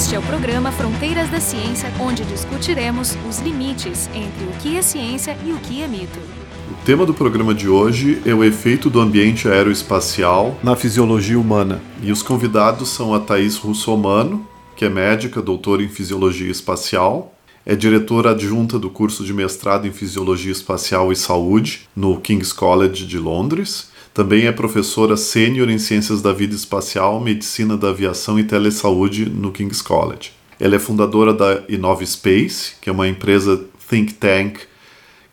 Este é o programa Fronteiras da Ciência, onde discutiremos os limites entre o que é ciência e o que é mito. O tema do programa de hoje é o efeito do ambiente aeroespacial na fisiologia humana. E os convidados são a Thais Russomano, que é médica, doutora em fisiologia espacial, é diretora adjunta do curso de mestrado em Fisiologia Espacial e Saúde no King's College de Londres. Também é professora sênior em Ciências da Vida Espacial, Medicina da Aviação e Telesaúde no King's College. Ela é fundadora da Inove Space, que é uma empresa think tank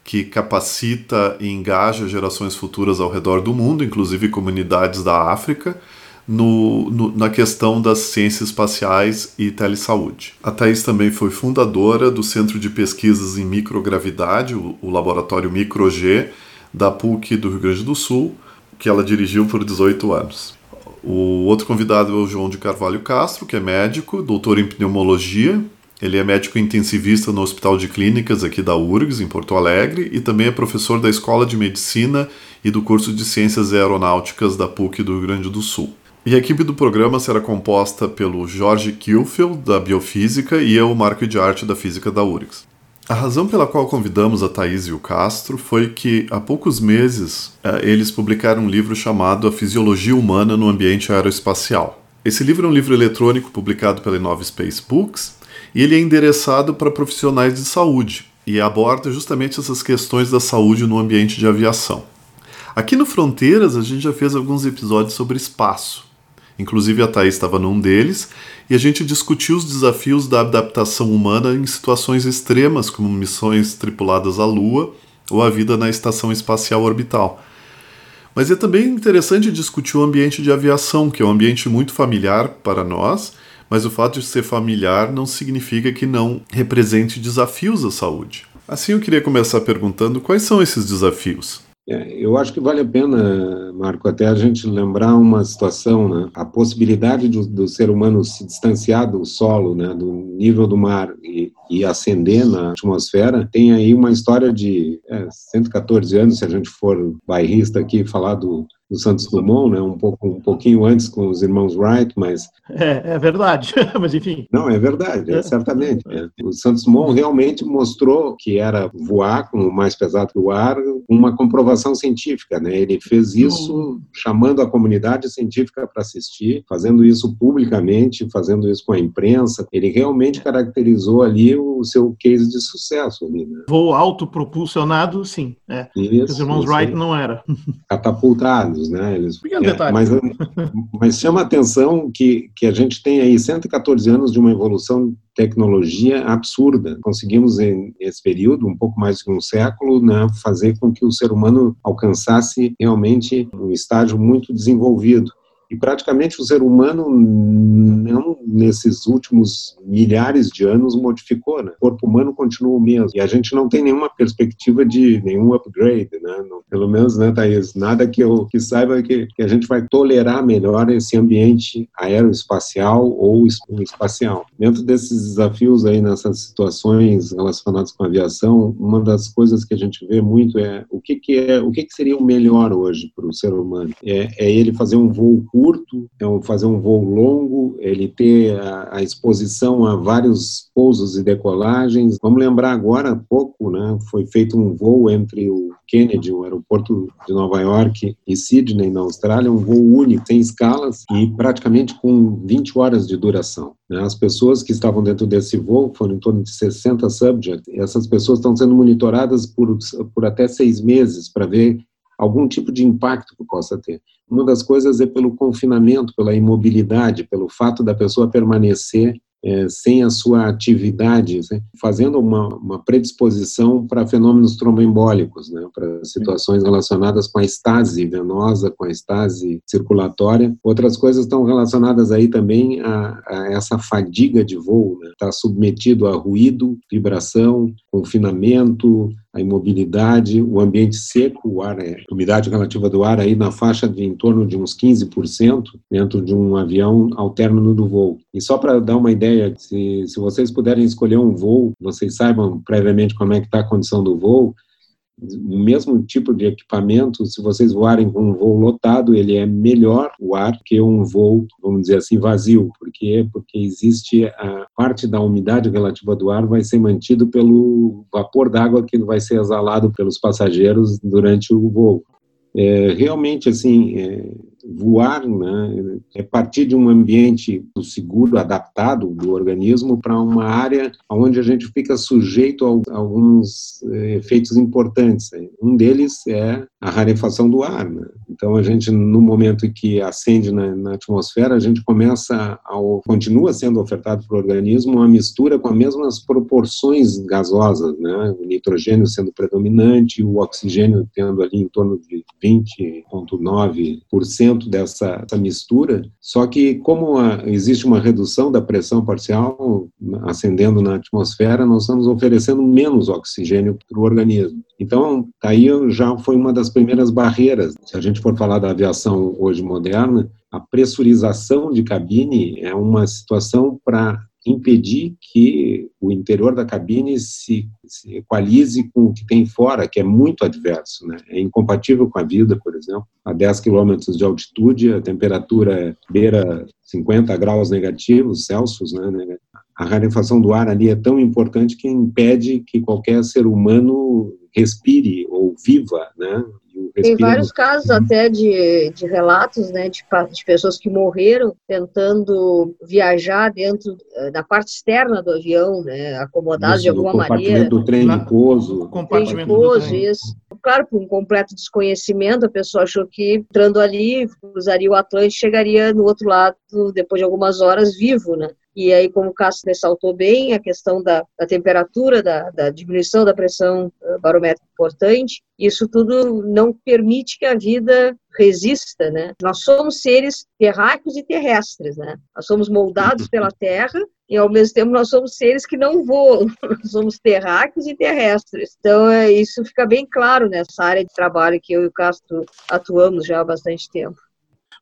que capacita e engaja gerações futuras ao redor do mundo, inclusive comunidades da África, no, no, na questão das ciências espaciais e telesaúde. A Thais também foi fundadora do Centro de Pesquisas em Microgravidade, o, o laboratório MicroG, da PUC do Rio Grande do Sul, que ela dirigiu por 18 anos. O outro convidado é o João de Carvalho Castro, que é médico, doutor em pneumologia. Ele é médico intensivista no Hospital de Clínicas aqui da URGS, em Porto Alegre, e também é professor da Escola de Medicina e do curso de Ciências Aeronáuticas da PUC do Rio Grande do Sul. E a equipe do programa será composta pelo Jorge Kielfeld, da Biofísica, e eu, Marco de Arte, da Física da URGS. A razão pela qual convidamos a Thaís e o Castro foi que, há poucos meses, eh, eles publicaram um livro chamado A Fisiologia Humana no Ambiente Aeroespacial. Esse livro é um livro eletrônico publicado pela Inova Space Books e ele é endereçado para profissionais de saúde e aborda justamente essas questões da saúde no ambiente de aviação. Aqui no Fronteiras, a gente já fez alguns episódios sobre espaço Inclusive a Thaís estava num deles, e a gente discutiu os desafios da adaptação humana em situações extremas, como missões tripuladas à Lua ou a vida na estação espacial orbital. Mas é também interessante discutir o ambiente de aviação, que é um ambiente muito familiar para nós, mas o fato de ser familiar não significa que não represente desafios à saúde. Assim, eu queria começar perguntando quais são esses desafios. É, eu acho que vale a pena, Marco, até a gente lembrar uma situação, né? A possibilidade do, do ser humano se distanciar do solo, né? Do nível do mar e, e ascender na atmosfera, tem aí uma história de é, 114 anos, se a gente for bairrista aqui falar do, do Santos Dumont, né? Um pouco, um pouquinho antes com os irmãos Wright, mas é, é verdade, mas enfim. Não, é verdade, é, certamente. É. O Santos Dumont realmente mostrou que era voar com o mais pesado que o ar, uma comprovação científica, né? Ele fez isso chamando a comunidade científica para assistir, fazendo isso publicamente, fazendo isso com a imprensa. Ele realmente caracterizou ali o seu case de sucesso ali, né? Voo autopropulsionado, sim. É. Isso, os irmãos Wright não era. Catapultado né? Eles, é, mas, mas chama a atenção que, que a gente tem aí 114 anos de uma evolução de tecnologia absurda. Conseguimos, nesse período, um pouco mais de um século, né, fazer com que o ser humano alcançasse realmente um estágio muito desenvolvido. E praticamente o ser humano não nesses últimos milhares de anos modificou, né? O corpo humano continua o mesmo. E a gente não tem nenhuma perspectiva de nenhum upgrade, né? Não, pelo menos, né, Thaís? Nada que eu que saiba que, que a gente vai tolerar melhor esse ambiente aeroespacial ou espacial. Dentro desses desafios aí, nessas situações relacionadas com a aviação, uma das coisas que a gente vê muito é o que, que é, o que, que seria o melhor hoje para o ser humano? É, é ele fazer um voo curto, é fazer um voo longo, ele ter a, a, exposição a vários pousos e decolagens. Vamos lembrar agora há pouco, né, foi feito um voo entre o Kennedy, o aeroporto de Nova York, e Sydney, na Austrália, um voo único, sem escalas e praticamente com 20 horas de duração. Né. As pessoas que estavam dentro desse voo foram em torno de 60 subjects, essas pessoas estão sendo monitoradas por, por até seis meses para ver algum tipo de impacto que possa ter. Uma das coisas é pelo confinamento, pela imobilidade, pelo fato da pessoa permanecer é, sem a sua atividade, né, fazendo uma, uma predisposição para fenômenos tromboembólicos, né, para situações relacionadas com a estase venosa, com a estase circulatória. Outras coisas estão relacionadas aí também a, a essa fadiga de voo, né, está submetido a ruído, vibração, confinamento, a imobilidade, o ambiente seco, o ar, é, a umidade relativa do ar aí na faixa de em torno de uns 15% dentro de um avião ao término do voo. E só para dar uma ideia, se, se vocês puderem escolher um voo, vocês saibam previamente como é que está a condição do voo, o mesmo tipo de equipamento, se vocês voarem com um voo lotado, ele é melhor o ar que um voo, vamos dizer assim, vazio. Por quê? Porque existe a parte da umidade relativa do ar vai ser mantido pelo vapor d'água que vai ser exalado pelos passageiros durante o voo. É, realmente, assim, é, voar né, é partir de um ambiente seguro, adaptado do organismo para uma área onde a gente fica sujeito a, alguns é, efeitos importantes. Um deles é a rarefação do ar. Né? Então, a gente, no momento que acende na, na atmosfera, a gente começa a, continua sendo ofertado para o organismo uma mistura com as mesmas proporções gasosas, né? o nitrogênio sendo predominante, o oxigênio tendo ali em torno de 20,9% dessa mistura, só que como a, existe uma redução da pressão parcial ascendendo na atmosfera, nós estamos oferecendo menos oxigênio para o organismo. Então, aí já foi uma das primeiras barreiras. Se a gente for falar da aviação hoje moderna, a pressurização de cabine é uma situação para impedir que o interior da cabine se, se, equalize com o que tem fora, que é muito adverso. Né? É incompatível com a vida, por exemplo. A 10 quilômetros de altitude, a temperatura beira 50 graus negativos Celsius. Né? A rarefação do ar ali é tão importante que impede que qualquer ser humano respire ou viva, né? Tem vários casos até de, de relatos, né, de, de pessoas que morreram tentando viajar dentro eh, da parte externa do avião, né, acomodados de alguma maneira. do trem de pouso. Compartimento trem de pouso, isso. Claro, por um completo desconhecimento, a pessoa achou que entrando ali, cruzaria o Atlântico, chegaria no outro lado depois de algumas horas vivo, né? E aí, como o Cássio ressaltou bem, a questão da, da temperatura, da, da, diminuição da pressão eh, barométrica importante, isso tudo não permite que a vida resista, né? Nós somos seres terráqueos e terrestres, né? Nós somos moldados pela Terra e ao mesmo tempo nós somos seres que não voam, nós somos terráqueos e terrestres. Então é, isso fica bem claro nessa área de trabalho que eu e o Castro atuamos já há bastante tempo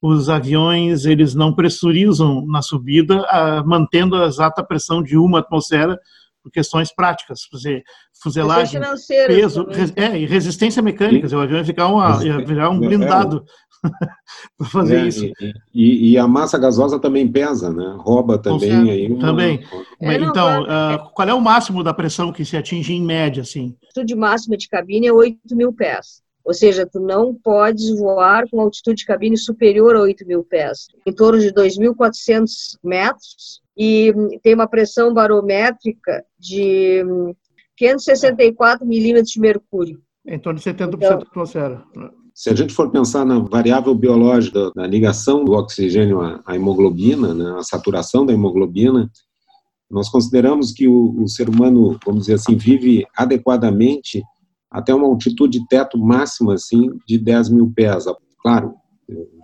os aviões eles não pressurizam na subida, ah, mantendo a exata pressão de uma atmosfera por questões práticas, dizer, fuselagem, peso, é, e resistência mecânica, o avião ia ficar, uma, ia virar um é, blindado para fazer é, isso. E, e, a massa gasosa também pesa, né? Rouba também. Aí uma... Também. É, então, uh, qual é o máximo da pressão que se atinge em média, assim? A altitude máxima de cabine é 8 mil pés. Ou seja, tu não podes voar com altitude de cabine superior a 8 mil pés, em torno de 2.400 metros, e tem uma pressão barométrica de 564 milímetros de mercúrio. Em torno de 70% então, da atmosfera. Se a gente for pensar na variável biológica da ligação do oxigênio à hemoglobina, né, a saturação da hemoglobina, nós consideramos que o, o ser humano, vamos dizer assim, vive adequadamente até uma altitude teto máxima assim de 10 mil pés. Claro,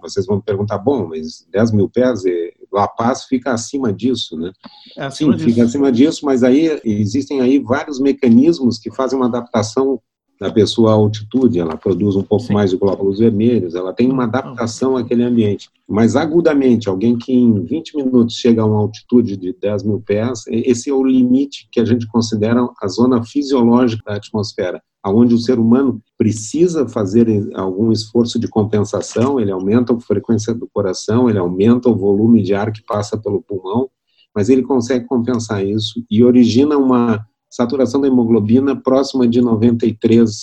vocês vão perguntar, bom, mas 10 mil pés, La Paz fica acima disso, né? É acima Sim, disso. fica acima disso, mas aí existem aí vários mecanismos que fazem uma adaptação da pessoa à altitude, ela produz um pouco Sim. mais de glóbulos vermelhos, ela tem uma adaptação àquele ambiente. Mas agudamente, alguém que em 20 minutos chega a uma altitude de 10 mil pés, esse é o limite que a gente considera a zona fisiológica da atmosfera onde o ser humano precisa fazer algum esforço de compensação, ele aumenta a frequência do coração, ele aumenta o volume de ar que passa pelo pulmão, mas ele consegue compensar isso e origina uma saturação da hemoglobina próxima de 93%,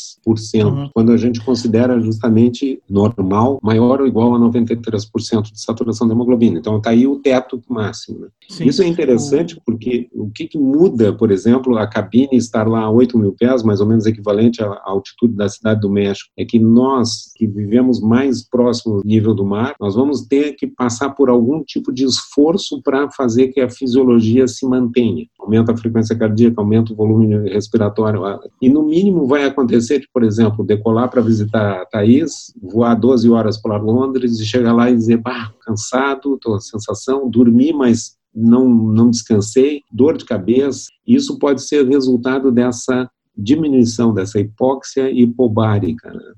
uhum. quando a gente considera justamente normal, maior ou igual a 93% de saturação da hemoglobina. Então está aí o teto máximo. Né? Isso é interessante porque o que, que, muda, por exemplo, a cabine estar lá a 8 mil pés, mais ou menos equivalente à altitude da cidade do México, é que nós que vivemos mais próximo do nível do mar, nós vamos ter que passar por algum tipo de esforço para fazer que a fisiologia se mantenha. Aumenta a frequência cardíaca, aumenta o volume respiratório. E no mínimo vai acontecer de, por exemplo, decolar para visitar a Thaís, voar 12 horas para Londres e chegar lá e dizer, bah, cansado, estou com sensação, dormi, mas não, não descansei, dor de cabeça. Isso pode ser resultado dessa diminuição dessa hipóxia hipobárica. Né?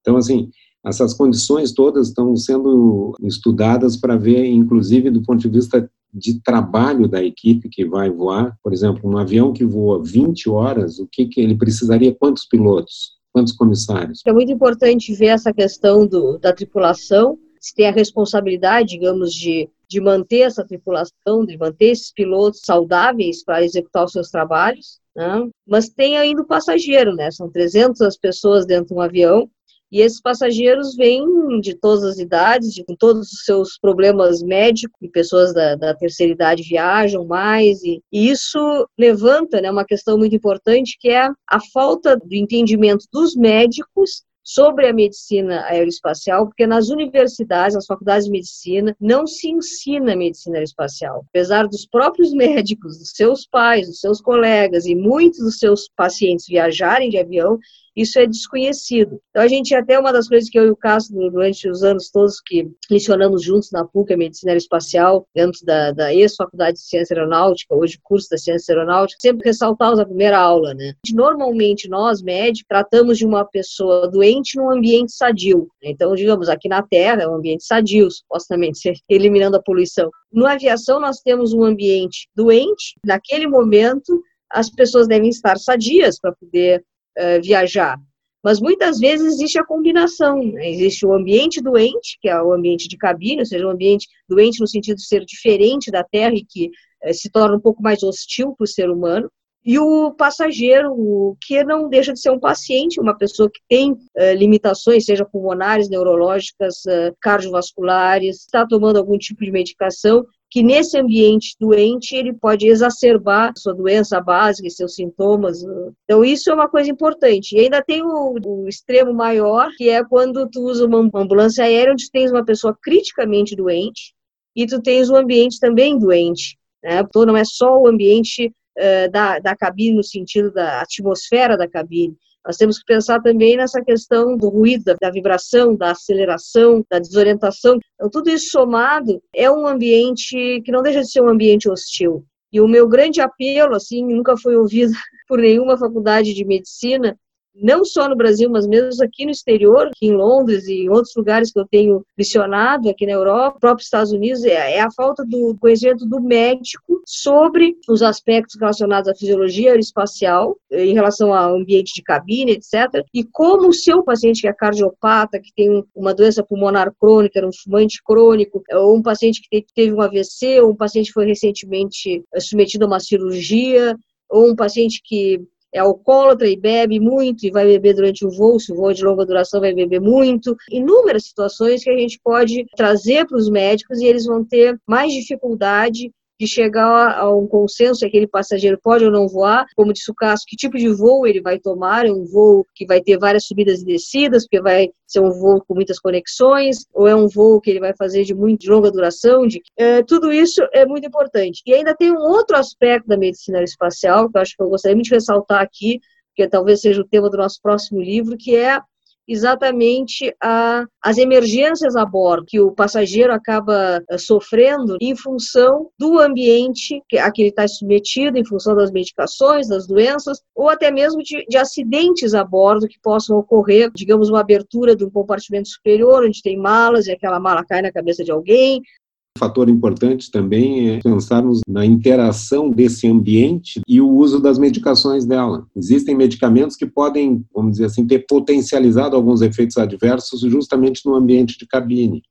Então, assim, essas condições todas estão sendo estudadas para ver, inclusive do ponto de vista de trabalho da equipe que vai voar. Por exemplo, um avião que voa 20 horas, o que, que ele precisaria? Quantos pilotos? quantos comissários? É muito importante ver essa questão do, da tripulação, se tem a responsabilidade, digamos, de, de manter essa tripulação, de manter esses pilotos saudáveis para executar os seus trabalhos, né? mas tem ainda o passageiro, né? São 300 pessoas dentro de um avião e esses passageiros vêm de todas as idades, de, com todos os seus problemas médicos, e pessoas da, da terceira idade viajam mais, e, e isso levanta né, uma questão muito importante, que é a falta do entendimento dos médicos sobre a medicina aeroespacial, porque nas universidades, nas faculdades de medicina, não se ensina medicina aeroespacial. Apesar dos próprios médicos, dos seus pais, dos seus colegas e muitos dos seus pacientes viajarem de avião, isso é desconhecido. Então, a gente, até uma das coisas que eu e o Castro, durante os anos todos que lecionamos juntos na PUC, a Medicina Aeroespacial, dentro da, da ex-Faculdade de Ciência Aeronáutica, hoje curso da Ciência Aeronáutica, sempre ressaltamos a primeira aula, né? Normalmente, nós, médicos, tratamos de uma pessoa doente num ambiente sadio. Então, digamos, aqui na Terra é um ambiente sadio, supostamente, eliminando a poluição. Na aviação, nós temos um ambiente doente, naquele momento, as pessoas devem estar sadias para poder uh, viajar. Mas muitas vezes existe a combinação. Né? Existe o ambiente doente, que é o ambiente de cabine, ou seja, o ambiente doente no sentido de ser diferente da Terra e que uh, se torna um pouco mais hostil para o ser humano. E o passageiro, que não deixa de ser um paciente, uma pessoa que tem uh, limitações, seja pulmonares, neurológicas, cardiovasculares, está tomando algum tipo de medicação que nesse ambiente doente ele pode exacerbar sua doença básica e seus sintomas. Então isso é uma coisa importante. E ainda tem o, o extremo maior, que é quando tu usa uma ambulância aérea onde tens uma pessoa criticamente doente e tu tens um ambiente também doente. Né? Então não é só o ambiente uh, da, da cabine no sentido da atmosfera da cabine, nós temos que pensar também nessa questão do ruído, da, vibração, da aceleração, da desorientação. Então, tudo isso somado é um ambiente que não deixa de ser um ambiente hostil. E o meu grande apelo, assim, nunca foi ouvido por nenhuma faculdade de medicina, não só no Brasil, mas mesmo aqui no exterior, aqui em Londres e em outros lugares que eu tenho licionado, aqui na Europa, próprios Estados Unidos, é, é a falta do conhecimento do médico sobre os aspectos relacionados à fisiologia aeroespacial, em relação ao ambiente de cabine, etc., e como o seu paciente que é cardiopata, que tem uma doença pulmonar crônica, um fumante crônico, ou um paciente que teve um AVC, ou um paciente que foi recentemente submetido a uma cirurgia, ou um paciente que é alcoólatra e bebe muito e vai beber durante o voo, se o voo é de longa duração vai beber muito. Inúmeras situações que a gente pode trazer para os médicos e eles vão ter mais dificuldade de chegar a um consenso se aquele passageiro pode ou não voar, como disse o caso, que tipo de voo ele vai tomar, é um voo que vai ter várias subidas e descidas, porque vai ser um voo com muitas conexões, ou é um voo que ele vai fazer de muito de longa duração, de, é, tudo isso é muito importante. E ainda tem um outro aspecto da medicina espacial, que eu acho que eu gostaria muito de ressaltar aqui, que talvez seja o tema do nosso próximo livro, que é exatamente a, as emergências a bordo que o passageiro acaba uh, sofrendo em função do ambiente a que ele está submetido, em função das medicações, das doenças, ou até mesmo de, de acidentes a bordo que possam ocorrer, digamos, uma abertura de um compartimento superior, onde tem malas e aquela mala cai na cabeça de alguém, um fator importante também é pensarmos na interação desse ambiente e o uso das medicações dela. Existem medicamentos que podem, vamos dizer assim, ter potencializado alguns efeitos adversos justamente no ambiente de cabine.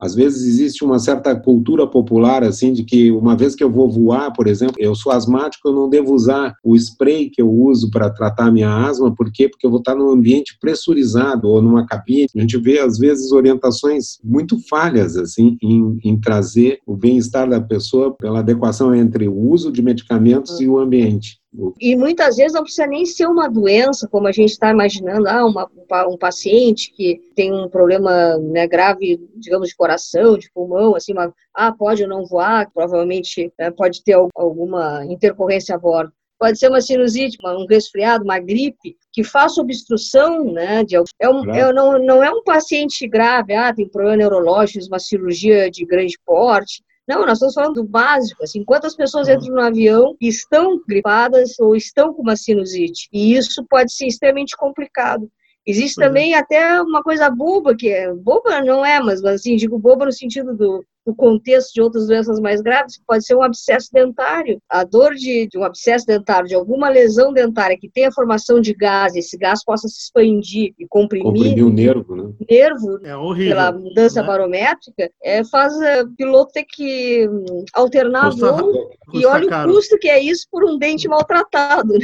Às vezes existe uma certa cultura popular, assim, de que uma vez que eu vou voar, por exemplo, eu sou asmático, eu não devo usar o spray que eu uso para tratar minha asma, por quê? Porque eu vou estar num ambiente pressurizado ou numa cabine. A gente vê, às vezes, orientações muito falhas, assim, em, em trazer o bem-estar da pessoa pela adequação entre o uso de medicamentos e o ambiente. E muitas vezes não precisa nem ser uma doença, como a gente está imaginando, ah, uma, um paciente que tem um problema né, grave, digamos, de coração, de pulmão, assim, uma, ah, pode ou não voar, provavelmente né, pode ter alguma intercorrência a bordo. Pode ser uma sinusite, um resfriado, uma gripe, que faça obstrução, né, de, é um, é, não, não é um paciente grave, ah, tem problema neurológico, uma cirurgia de grande porte, não, nós estamos falando do básico, assim, quantas pessoas entram no avião e estão gripadas ou estão com uma sinusite? E isso pode ser extremamente complicado. Existe uhum. também até uma coisa boba, que é, boba não é, mas assim, digo boba no sentido do, no contexto de outras doenças mais graves, pode ser um abscesso dentário. A dor de, de um abscesso dentário, de alguma lesão dentária que tenha formação de gás, esse gás possa se expandir e comprimir, comprimir o nervo, né? nervo é horrível, pela mudança né? barométrica, é, faz o é, piloto ter que hum, alternar custa, voo custa e olha caro. o custo que é isso por um dente maltratado.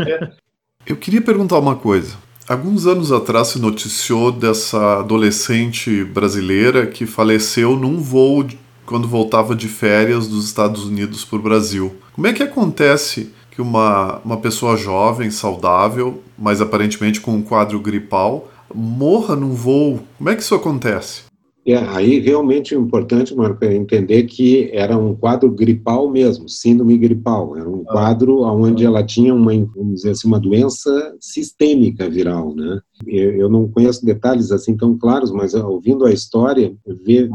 É. Eu queria perguntar uma coisa. Alguns anos atrás se noticiou dessa adolescente brasileira que faleceu num voo quando voltava de férias dos Estados Unidos para o Brasil. Como é que acontece que uma, uma pessoa jovem, saudável, mas aparentemente com um quadro gripal, morra num voo? Como é que isso acontece? É, aí realmente o importante, Marco, é entender que era um quadro gripal mesmo, síndrome gripal. Era um ah. quadro onde ela tinha uma, vamos dizer assim, uma doença sistêmica viral, né? Eu não conheço detalhes assim tão claros, mas ouvindo a história,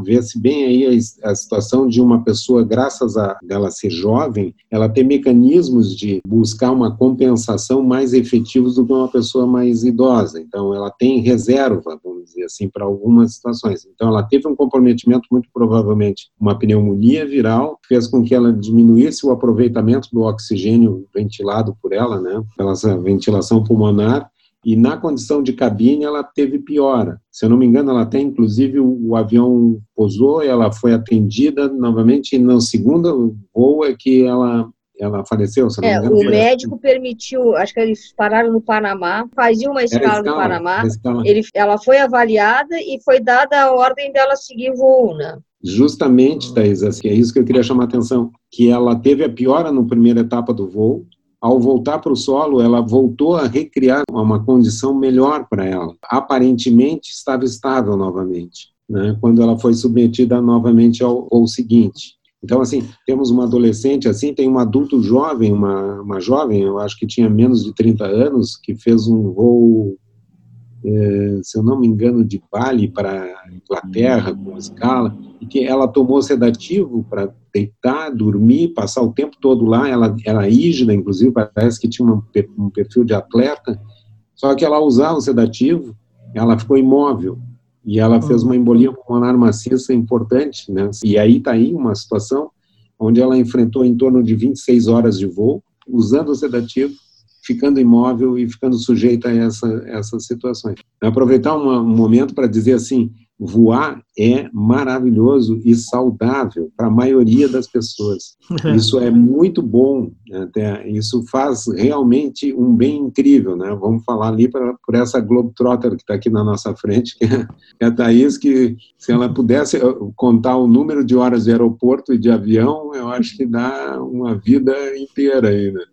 vê-se bem aí a, a, situação de uma pessoa, graças a ela ser jovem, ela ter mecanismos de buscar uma compensação mais efetivos do que uma pessoa mais idosa. Então, ela tem reserva, vamos dizer assim, para algumas situações. Então, ela teve um comprometimento, muito provavelmente, uma pneumonia viral, fez com que ela diminuísse o aproveitamento do oxigênio ventilado por ela, né, pela ventilação pulmonar, e na condição de cabine ela teve piora. Se eu não me engano, ela até inclusive o, o avião pousou, ela foi atendida novamente e no segundo voo é que ela ela faleceu, se não é, me engano. O médico permitiu, acho que eles pararam no Panamá, faziam uma escala, escala no Panamá, escala. Ele, ela foi avaliada e foi dada a ordem dela seguir voo, né? Justamente, Thais, assim, é isso que eu queria chamar a atenção, que ela teve a piora na primeira etapa do voo, ao voltar para o solo, ela voltou a recriar uma condição melhor para ela. Aparentemente estava estável novamente, né, quando ela foi submetida novamente ao voo seguinte. Então, assim, temos uma adolescente assim, tem um adulto jovem, uma, uma jovem, eu acho que tinha menos de 30 anos, que fez um voo, se eu não me engano, de Bali para Inglaterra, com escala, e que ela tomou sedativo para deitar, dormir, passar o tempo todo lá. Ela era ígida, inclusive, parece que tinha um perfil de atleta. Só que ela usava o sedativo, ela ficou imóvel e ela fez uma embolia pulmonar maciça importante, né? E aí está aí uma situação onde ela enfrentou em torno de 26 horas de voo, usando o sedativo, ficando imóvel e ficando sujeita a essa, essas situações. Aproveitar uma, um momento para dizer assim, voar é maravilhoso e saudável para a maioria das pessoas. Isso é muito bom, até, isso faz realmente um bem incrível, né? Vamos falar ali pra, por essa Globetrotter que está aqui na nossa frente, que é a Thaís, que se ela pudesse eh, contar o número de horas de aeroporto e de avião, eu acho que dá uma vida inteira aí, né?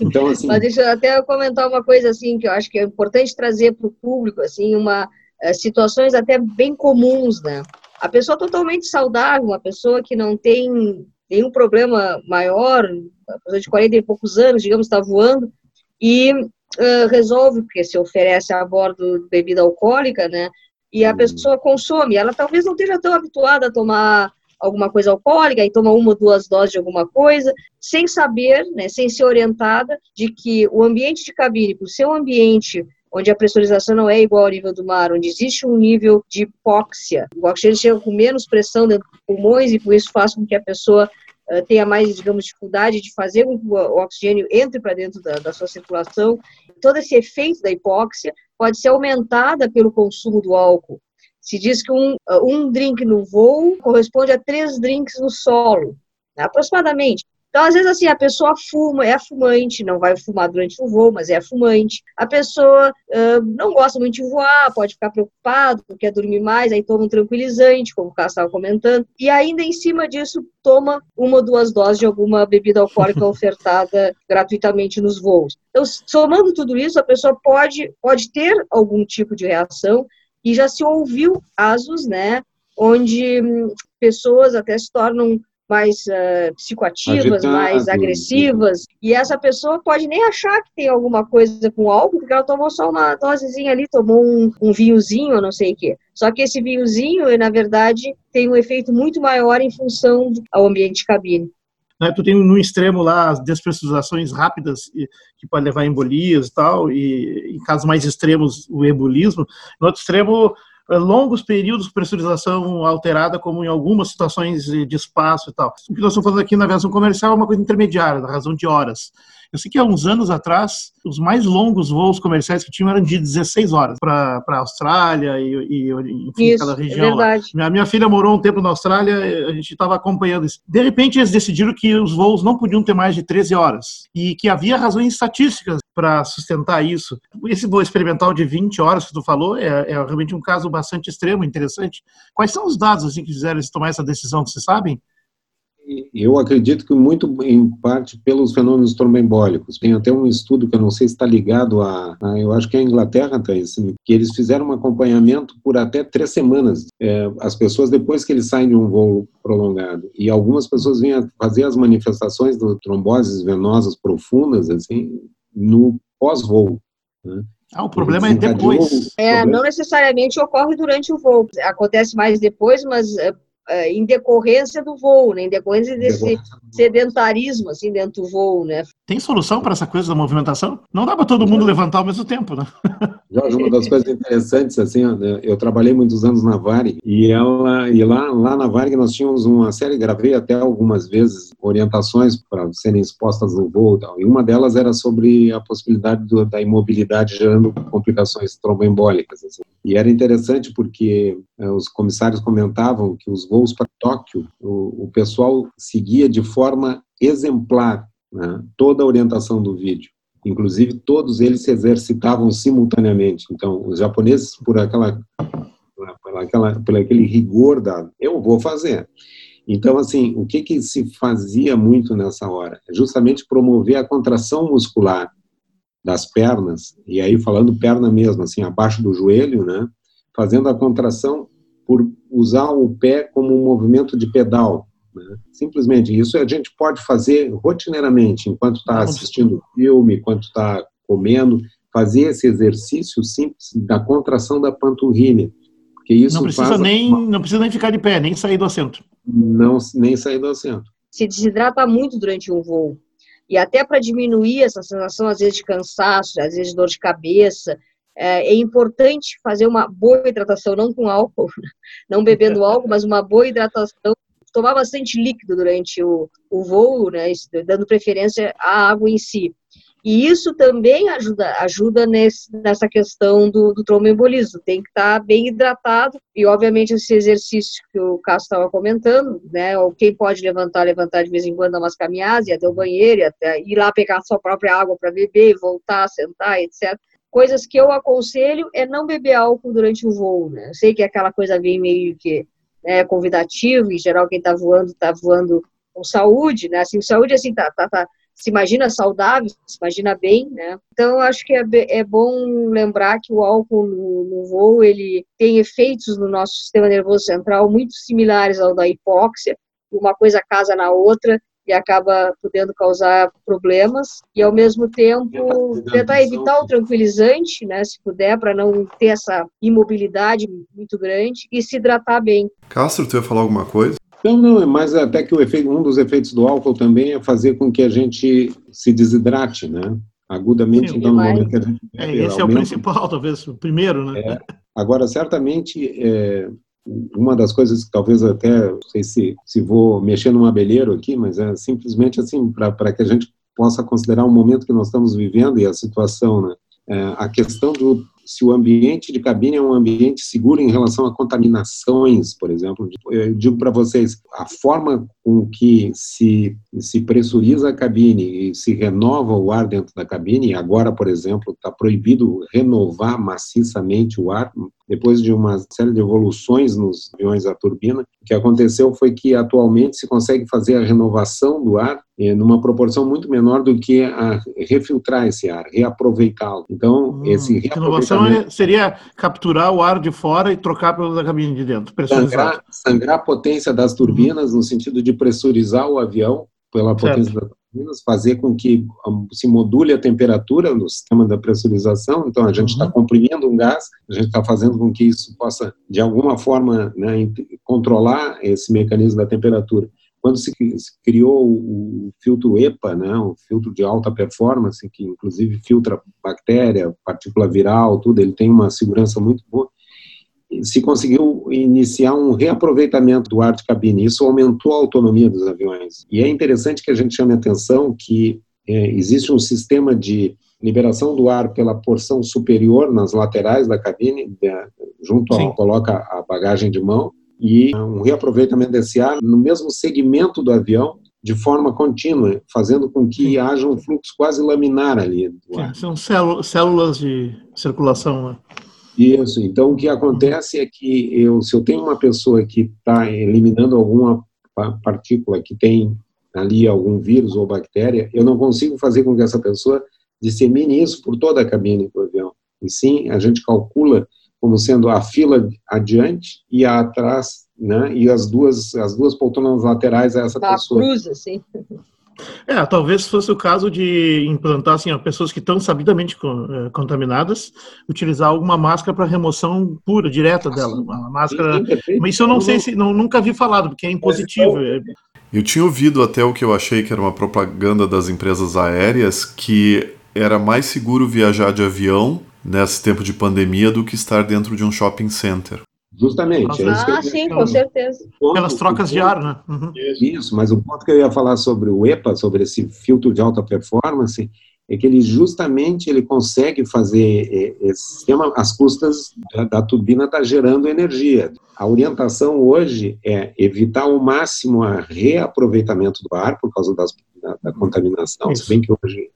Então, assim... Mas deixa eu até comentar uma coisa assim que eu acho que é importante trazer para o público, assim, uma é, situações até bem comuns, né? A pessoa totalmente saudável, uma pessoa que não tem nenhum problema maior, uma pessoa de 40 e poucos anos, digamos, está voando, e uh, resolve, porque se oferece a bordo bebida alcoólica, né? E a pessoa consome, ela talvez não esteja tão habituada a tomar alguma coisa alcoólica e toma uma ou duas doses de alguma coisa, sem saber, né, sem ser orientada de que o ambiente de cabine, por ser um ambiente onde a pressurização não é igual ao nível do mar, onde existe um nível de hipóxia. O oxigênio chega com menos pressão dentro dos pulmões e por isso faz com que a pessoa uh, tenha mais, digamos, dificuldade de fazer com que o oxigênio entre para dentro da, da sua circulação. Todo esse efeito da hipóxia pode ser aumentada pelo consumo do álcool. Se diz que um, uh, um drink no voo corresponde a três drinks no solo, né, aproximadamente. Então, às vezes, assim, a pessoa fuma, é fumante, não vai fumar durante o voo, mas é fumante. A pessoa uh, não gosta muito de voar, pode ficar preocupado, quer dormir mais, aí toma um tranquilizante, como o Cássio estava comentando, e ainda em cima disso toma uma ou duas doses de alguma bebida alcoólica ofertada gratuitamente nos voos. Então, somando tudo isso, a pessoa pode, pode ter algum tipo de reação, e já se ouviu casos, né, onde hum, pessoas até se tornam mais uh, psicoativas, Agitado. mais agressivas, e essa pessoa pode nem achar que tem alguma coisa com álcool, porque ela tomou só uma dosezinha ali, tomou um, um vinhozinho, eu não sei o quê. Só que esse vinhozinho, na verdade, tem um efeito muito maior em função ao ambiente de cabine. Né, tu tem no extremo lá as despressurizações rápidas que pode levar a embolias e tal, e em casos mais extremos o embolismo. No outro extremo longos períodos de pressurização alterada, como em algumas situações de espaço e tal. O que nós estamos falando aqui na aviação comercial é uma coisa intermediária, na razão de horas. Eu sei que há uns anos atrás, os mais longos voos comerciais que tinham eram de 16 horas para a Austrália e, e enfim, isso, aquela é região. É verdade. Minha, minha filha morou um tempo na Austrália, a gente estava acompanhando isso. De repente, eles decidiram que os voos não podiam ter mais de 13 horas e que havia razões estatísticas para sustentar isso. Esse voo experimental de 20 horas que tu falou é, é, realmente um caso bastante extremo, interessante. Quais são os dados assim que fizeram eles tomar essa decisão, vocês sabem? eu acredito que muito em parte pelos fenômenos tromboembólicos. Tem até um estudo que eu não sei se está ligado a, a eu acho que é a Inglaterra, Thaís, que eles fizeram um acompanhamento por até três semanas. É, as pessoas, depois que eles saem de um voo prolongado, e algumas pessoas vêm fazer as manifestações de tromboses venosas profundas, assim, no pós-voo. Né? Ah, o problema é depois. É, não necessariamente ocorre durante o voo. Acontece mais depois, mas é, é, em decorrência do voo, né? em decorrência desse sedentarismo assim dentro do voo, né? Tem solução para essa coisa da movimentação? Não dá para todo mundo levantar ao mesmo tempo, né? Jorge, uma das coisas interessantes assim, né, eu trabalhei muitos anos na Varig e ela e lá lá na Varig nós tínhamos uma série, gravei até algumas vezes orientações para serem expostas no voo, e, tal, e uma delas era sobre a possibilidade do, da imobilidade gerando complicações tromboembólicas. Assim. E era interessante porque é, os comissários comentavam que os voos para Tóquio, o, o, pessoal seguia de forma exemplar né, toda a orientação do vídeo. Inclusive, todos eles se exercitavam simultaneamente. Então, os japoneses, por aquela, por, aquela, por aquele rigor da eu vou fazer. Então, assim, o que, que se fazia muito nessa hora? Justamente promover a contração muscular das pernas, e aí falando perna mesmo, assim, abaixo do joelho, né? Fazendo a contração por usar o pé como um movimento de pedal. Né? Simplesmente isso a gente pode fazer rotineiramente, enquanto está assistindo filme, enquanto está comendo, fazer esse exercício simples da contração da panturrilha. Porque isso não precisa nem uma... não precisa nem ficar de pé, nem sair do assento. Não, nem sair do assento. Se desidrata muito durante um voo. E até para diminuir essa sensação, às vezes, de cansaço, às vezes de dor de cabeça, é, é, importante fazer uma boa hidratação, não com álcool, não bebendo álcool, mas uma boa hidratação, tomar bastante líquido durante o, o voo, né, dando preferência à água em si. E isso também ajuda, ajuda nesse, nessa questão do, do tromboembolismo. Tem que estar bem hidratado e, obviamente, esse exercício que o Cássio estava comentando, né? Ou quem pode levantar, levantar de vez em quando, dar umas caminhadas, ir até o banheiro, até ir lá pegar a sua própria água para beber, voltar, sentar, etc coisas que eu aconselho é não beber álcool durante o voo, né? Eu sei que aquela coisa vem meio que né, convidativo, em geral quem está voando, está voando com saúde, né? Assim, saúde, assim, tá, tá, tá, se imagina saudável, se imagina bem, né? Então, acho que é, é bom lembrar que o álcool no, no, voo, ele tem efeitos no nosso sistema nervoso central muito similares ao da hipóxia, uma coisa casa na outra, e acaba podendo causar problemas e ao mesmo tempo tentar evitar o tranquilizante, né, se puder, para não ter essa imobilidade muito grande e se hidratar bem. Castro, tu ia falar alguma coisa? Não, não, é mais até que o efeito, um dos efeitos do álcool também é fazer com que a gente se desidrate, né? Agudamente, Sim, então, no momento que a gente. É, esse aumenta, é o principal, talvez, o primeiro, né? É, agora, certamente, é, uma das coisas que talvez até, não sei se, se vou mexer num abelheiro aqui, mas é simplesmente assim, para que a gente possa considerar o momento que nós estamos vivendo e a situação, né? É, a questão do se o ambiente de cabine é um ambiente seguro em relação a contaminações, por exemplo. Eu digo para vocês, a forma com que se, se pressuriza a cabine e se renova o ar dentro da cabine, agora, por exemplo, está proibido renovar maciçamente o ar, depois de uma série de evoluções nos aviões a turbina, o que aconteceu foi que atualmente se consegue fazer a renovação do ar eh, numa proporção muito menor do que a refiltrar esse ar, reaproveitá-lo. Então, hum, esse reaproveitamento... É, seria capturar o ar de fora e trocar pelo da cabine de dentro, sangrar, sangrar a potência das turbinas hum. no sentido de pressurizar o avião pela potência certo. Fazer com que se module a temperatura no sistema da pressurização. Então, a gente está uhum. comprimindo um gás, a gente está fazendo com que isso possa, de alguma forma, né, controlar esse mecanismo da temperatura. Quando se criou o filtro EPA, né, o filtro de alta performance, que inclusive filtra bactéria, partícula viral, tudo, ele tem uma segurança muito boa se conseguiu iniciar um reaproveitamento do ar de cabine. Isso aumentou a autonomia dos aviões. E é interessante que a gente chame a atenção que é, existe um sistema de liberação do ar pela porção superior nas laterais da cabine, é, junto ao coloca a bagagem de mão, e um reaproveitamento desse ar no mesmo segmento do avião, de forma contínua, fazendo com que Sim. haja um fluxo quase laminar ali. Sim, são células de circulação. Né? Isso. Então, o que acontece é que eu, se eu tenho uma pessoa que está eliminando alguma partícula que tem ali algum vírus ou bactéria, eu não consigo fazer com que essa pessoa dissemine isso por toda a cabine do avião. E sim, a gente calcula como sendo a fila adiante e a atrás, né? E as duas as duas poltronas laterais a essa tá, pessoa. Cruza, sim. É, talvez fosse o caso de implantar assim, ó, pessoas que estão sabidamente eh, contaminadas, utilizar alguma máscara para remoção pura, direta dela. Uma máscara. Mas isso eu não sei se. Não, nunca vi falado, porque é impositivo. Eu tinha ouvido até o que eu achei que era uma propaganda das empresas aéreas que era mais seguro viajar de avião nesse tempo de pandemia do que estar dentro de um shopping center. Justamente. É ah, sim, com certeza. Pelas trocas de ar, né? Uhum. Isso, mas o ponto que eu ia falar sobre o EPA, sobre esse filtro de alta performance, é que ele justamente ele consegue fazer é, esse sistema às custas da, da turbina estar tá gerando energia. A orientação hoje é evitar ao máximo o reaproveitamento do ar por causa das, da, da contaminação, Isso. se bem que hoje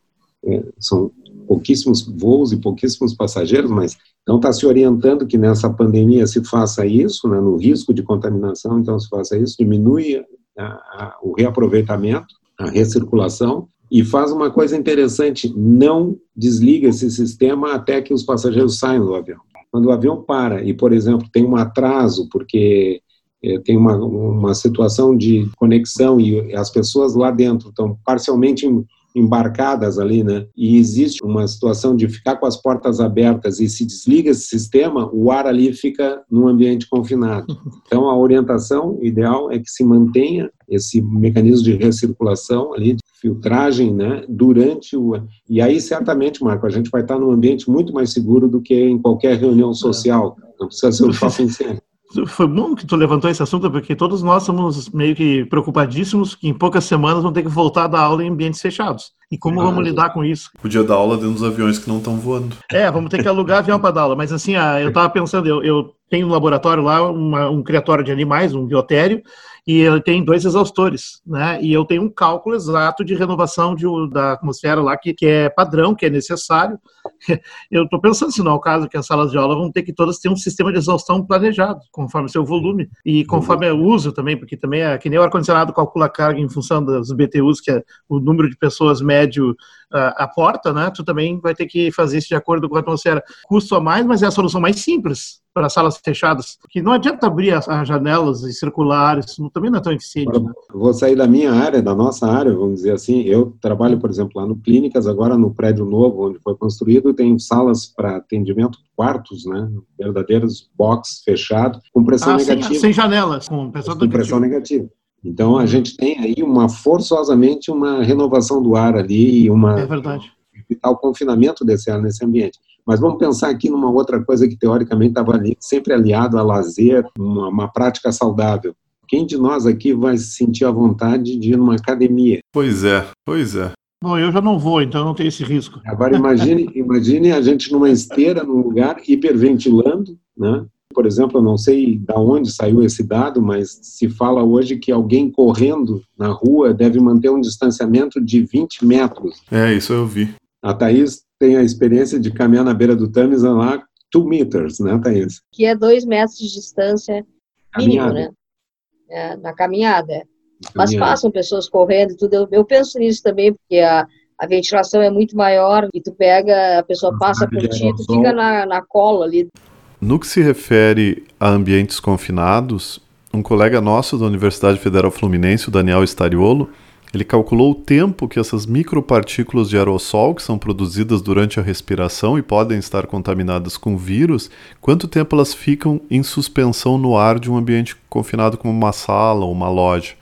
é, são pouquíssimos voos e pouquíssimos passageiros, mas então está se orientando que nessa pandemia se faça isso, né, no risco de contaminação, então se faça isso, diminui a, a, o reaproveitamento, a recirculação e faz uma coisa interessante, não desliga esse sistema até que os passageiros saiam do avião. Quando o avião para e, por exemplo, tem um atraso porque é, tem uma, uma situação de conexão e as pessoas lá dentro estão parcialmente embarcadas ali, né? E existe uma situação de ficar com as portas abertas e se desliga esse sistema, o ar ali fica num ambiente confinado. Então a orientação ideal é que se mantenha esse mecanismo de recirculação ali, de filtragem, né, durante o e aí certamente, Marco, a gente vai estar num ambiente muito mais seguro do que em qualquer reunião social. Não precisa ser um shopping center. Foi bom que tu levantou esse assunto, porque todos nós somos meio que preocupadíssimos que em poucas semanas vão ter que voltar a dar aula em ambientes fechados. E como ah, vamos lidar com isso? Podia dar aula dentro dos aviões que não estão voando. É, vamos ter que alugar avião para dar aula. Mas assim, ah, eu estava pensando, eu, eu, tenho no laboratório lá uma, um criatório de animais, um biotério, e ele tem dois exaustores, né? E eu tenho um cálculo exato de renovação de, da atmosfera lá que, que é padrão, que é necessário. Eu estou pensando se não é o caso que as salas de aula vão ter que todas ter um sistema de exaustão planejado, conforme o seu volume e conforme o uso também, porque também é que nem o ar-condicionado calcula a carga em função dos BTUs, que é o número de pessoas médio a, a porta, né? Tu também vai ter que fazer isso de acordo com a atmosfera. Custo a mais, mas é a solução mais simples para salas fechadas, porque não adianta abrir as, as janelas e circulares, também não é tão eficiente. Né? Vou sair da minha área, da nossa área, vamos dizer assim. Eu trabalho, por exemplo, lá no Clínicas, agora no prédio novo onde foi construído, tem salas para atendimento, quartos, né? Verdadeiros box fechados, com pressão ah, negativa. Sem, sem janelas, com pressão, com pressão negativa. Então a gente tem aí uma forçosamente uma renovação do ar ali e uma é verdade. evitar o confinamento desse ar nesse ambiente. Mas vamos pensar aqui numa outra coisa que teoricamente estava ali, sempre aliado a lazer, uma, uma prática saudável. Quem de nós aqui vai se sentir à vontade de ir numa academia? Pois é, pois é. Bom, eu já não vou, então não tenho esse risco. Agora imagine, imagine a gente numa esteira, num lugar hiperventilando, né? Por exemplo, eu não sei de onde saiu esse dado, mas se fala hoje que alguém correndo na rua deve manter um distanciamento de 20 metros. É, isso eu vi. A Thaís tem a experiência de caminhar na beira do Tamisa lá, 2 meters, né, Thaís? Que é 2 metros de distância mínimo, caminhada. né? É, na caminhada. Mas passam pessoas correndo e tudo. Eu, eu, penso nisso também, porque a, a ventilação é muito maior e tu pega, a pessoa passa por ti, tu fica na, na cola ali. No que se refere a ambientes confinados, um colega nosso da Universidade Federal Fluminense, o Daniel Stariolo, ele calculou o tempo que essas micropartículas de aerossol, que são produzidas durante a respiração e podem estar contaminadas com vírus, quanto tempo elas ficam em suspensão no ar de um ambiente confinado como uma sala ou uma loja.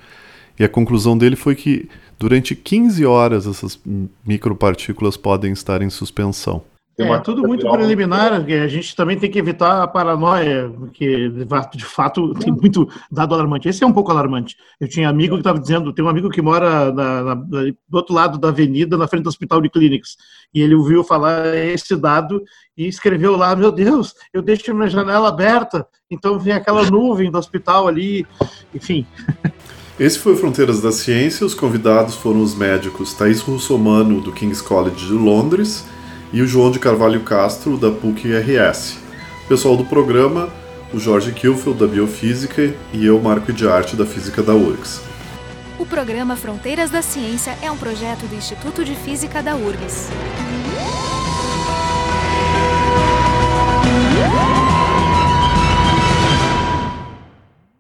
E a conclusão dele foi que durante 15 horas essas micropartículas podem estar em suspensão. É tudo muito preliminar, a gente também tem que evitar a paranoia, porque de fato tem muito dado alarmante. Esse é um pouco alarmante. Eu tinha amigo que estava dizendo, tem um amigo que mora na, na, do outro lado da avenida, na frente do Hospital de Clínicas, e ele ouviu falar esse dado e escreveu lá, meu Deus, eu deixo minha janela aberta, então vem aquela nuvem do hospital ali, enfim. Esse foi o Fronteiras da Ciência. Os convidados foram os médicos Thais Russomano, do King's College de Londres, e o João de Carvalho Castro, da PUC-RS. Pessoal do programa, o Jorge Kilfield, da Biofísica, e eu, Marco de Arte, da Física da URGS. O programa Fronteiras da Ciência é um projeto do Instituto de Física da URGS.